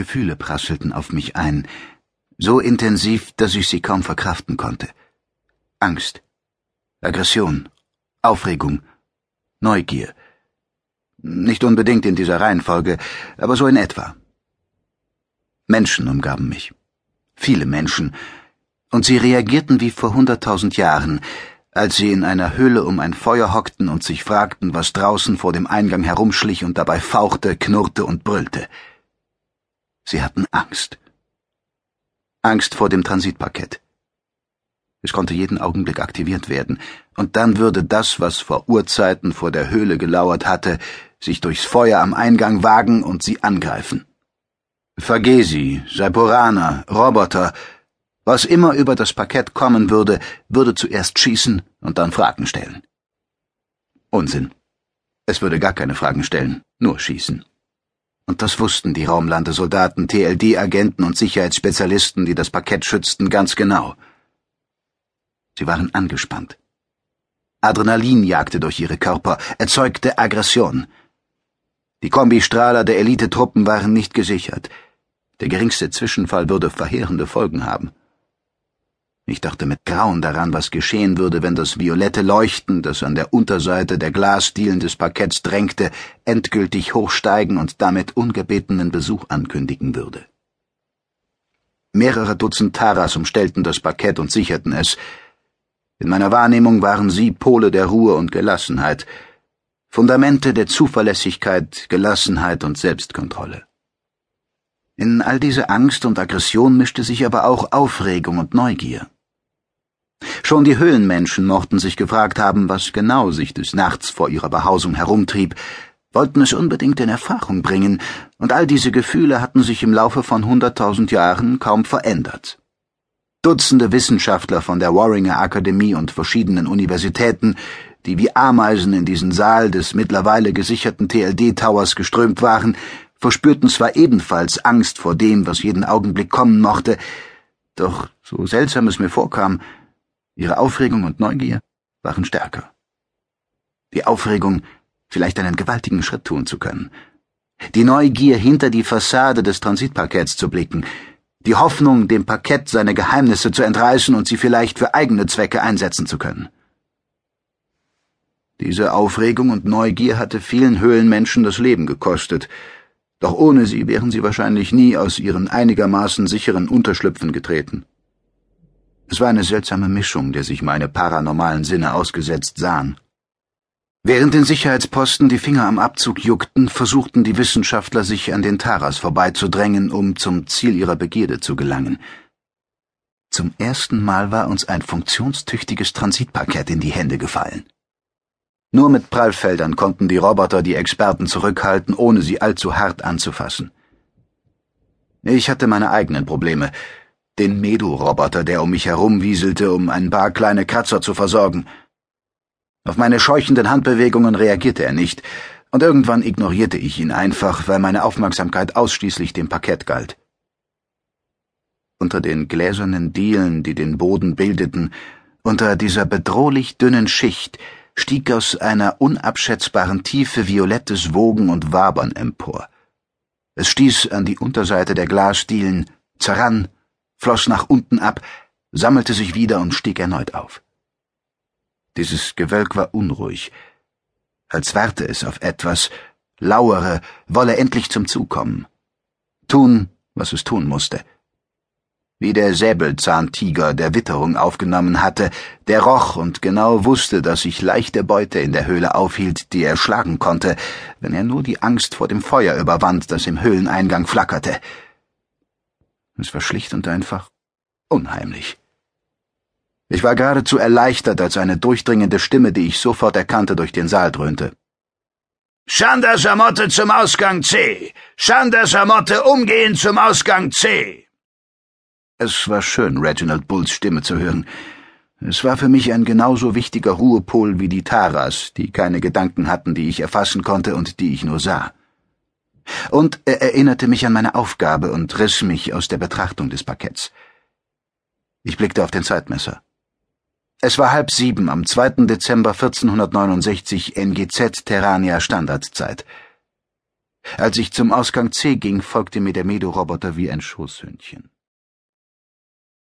Gefühle prasselten auf mich ein, so intensiv, dass ich sie kaum verkraften konnte. Angst, Aggression, Aufregung, Neugier. Nicht unbedingt in dieser Reihenfolge, aber so in etwa. Menschen umgaben mich. Viele Menschen. Und sie reagierten wie vor hunderttausend Jahren, als sie in einer Höhle um ein Feuer hockten und sich fragten, was draußen vor dem Eingang herumschlich und dabei fauchte, knurrte und brüllte. Sie hatten Angst. Angst vor dem Transitparkett. Es konnte jeden Augenblick aktiviert werden, und dann würde das, was vor Urzeiten vor der Höhle gelauert hatte, sich durchs Feuer am Eingang wagen und sie angreifen. Vergesi, Saiporana, Roboter, was immer über das Parkett kommen würde, würde zuerst schießen und dann Fragen stellen. Unsinn. Es würde gar keine Fragen stellen, nur schießen. Und das wussten die Raumlandesoldaten, TLD-Agenten und Sicherheitsspezialisten, die das Parkett schützten, ganz genau. Sie waren angespannt. Adrenalin jagte durch ihre Körper, erzeugte Aggression. Die Kombistrahler der Elitetruppen waren nicht gesichert. Der geringste Zwischenfall würde verheerende Folgen haben. Ich dachte mit Grauen daran, was geschehen würde, wenn das violette Leuchten, das an der Unterseite der Glasdielen des Parketts drängte, endgültig hochsteigen und damit ungebetenen Besuch ankündigen würde. Mehrere Dutzend Taras umstellten das Parkett und sicherten es. In meiner Wahrnehmung waren sie Pole der Ruhe und Gelassenheit, Fundamente der Zuverlässigkeit, Gelassenheit und Selbstkontrolle. In all diese Angst und Aggression mischte sich aber auch Aufregung und Neugier. Schon die Höhlenmenschen mochten sich gefragt haben, was genau sich des Nachts vor ihrer Behausung herumtrieb, wollten es unbedingt in Erfahrung bringen, und all diese Gefühle hatten sich im Laufe von hunderttausend Jahren kaum verändert. Dutzende Wissenschaftler von der Warringer Akademie und verschiedenen Universitäten, die wie Ameisen in diesen Saal des mittlerweile gesicherten TLD-Towers geströmt waren, verspürten zwar ebenfalls Angst vor dem, was jeden Augenblick kommen mochte, doch so seltsam es mir vorkam, Ihre Aufregung und Neugier waren stärker. Die Aufregung, vielleicht einen gewaltigen Schritt tun zu können. Die Neugier, hinter die Fassade des Transitparketts zu blicken. Die Hoffnung, dem Parkett seine Geheimnisse zu entreißen und sie vielleicht für eigene Zwecke einsetzen zu können. Diese Aufregung und Neugier hatte vielen Höhlenmenschen das Leben gekostet, doch ohne sie wären sie wahrscheinlich nie aus ihren einigermaßen sicheren Unterschlüpfen getreten. Es war eine seltsame Mischung, der sich meine paranormalen Sinne ausgesetzt sahen. Während den Sicherheitsposten die Finger am Abzug juckten, versuchten die Wissenschaftler sich an den Taras vorbeizudrängen, um zum Ziel ihrer Begierde zu gelangen. Zum ersten Mal war uns ein funktionstüchtiges Transitparkett in die Hände gefallen. Nur mit Prallfeldern konnten die Roboter die Experten zurückhalten, ohne sie allzu hart anzufassen. Ich hatte meine eigenen Probleme, den Medu-Roboter, der um mich herumwieselte, um ein paar kleine Kratzer zu versorgen. Auf meine scheuchenden Handbewegungen reagierte er nicht, und irgendwann ignorierte ich ihn einfach, weil meine Aufmerksamkeit ausschließlich dem Parkett galt. Unter den gläsernen Dielen, die den Boden bildeten, unter dieser bedrohlich dünnen Schicht, stieg aus einer unabschätzbaren Tiefe violettes Wogen und Wabern empor. Es stieß an die Unterseite der Glasdielen, zerrann floss nach unten ab, sammelte sich wieder und stieg erneut auf. Dieses Gewölk war unruhig, als warte es auf etwas, lauere, wolle endlich zum Zug kommen. Tun, was es tun musste. Wie der Säbelzahntiger der Witterung aufgenommen hatte, der roch und genau wusste, dass sich leichte Beute in der Höhle aufhielt, die er schlagen konnte, wenn er nur die Angst vor dem Feuer überwand, das im Höhleneingang flackerte. Es war schlicht und einfach unheimlich. Ich war geradezu erleichtert, als eine durchdringende Stimme, die ich sofort erkannte, durch den Saal dröhnte. Chandra Samotte zum Ausgang C! Chandra Samotte umgehend zum Ausgang C! Es war schön, Reginald Bulls Stimme zu hören. Es war für mich ein genauso wichtiger Ruhepol wie die Taras, die keine Gedanken hatten, die ich erfassen konnte und die ich nur sah. Und er erinnerte mich an meine Aufgabe und riss mich aus der Betrachtung des Parketts. Ich blickte auf den Zeitmesser. Es war halb sieben am 2. Dezember 1469 NGZ Terrania Standardzeit. Als ich zum Ausgang C ging, folgte mir der Medo-Roboter wie ein Schoßhündchen.